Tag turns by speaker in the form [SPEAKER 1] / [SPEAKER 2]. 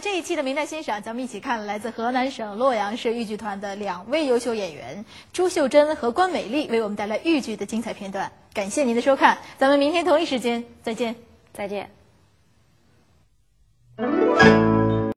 [SPEAKER 1] 这一期的明代欣赏，咱们一起看来自河南省洛阳市豫剧团的两位优秀演员朱秀珍和关美丽为我们带来豫剧的精彩片段。感谢您的收看，咱们明天同一时间再见。
[SPEAKER 2] 再见。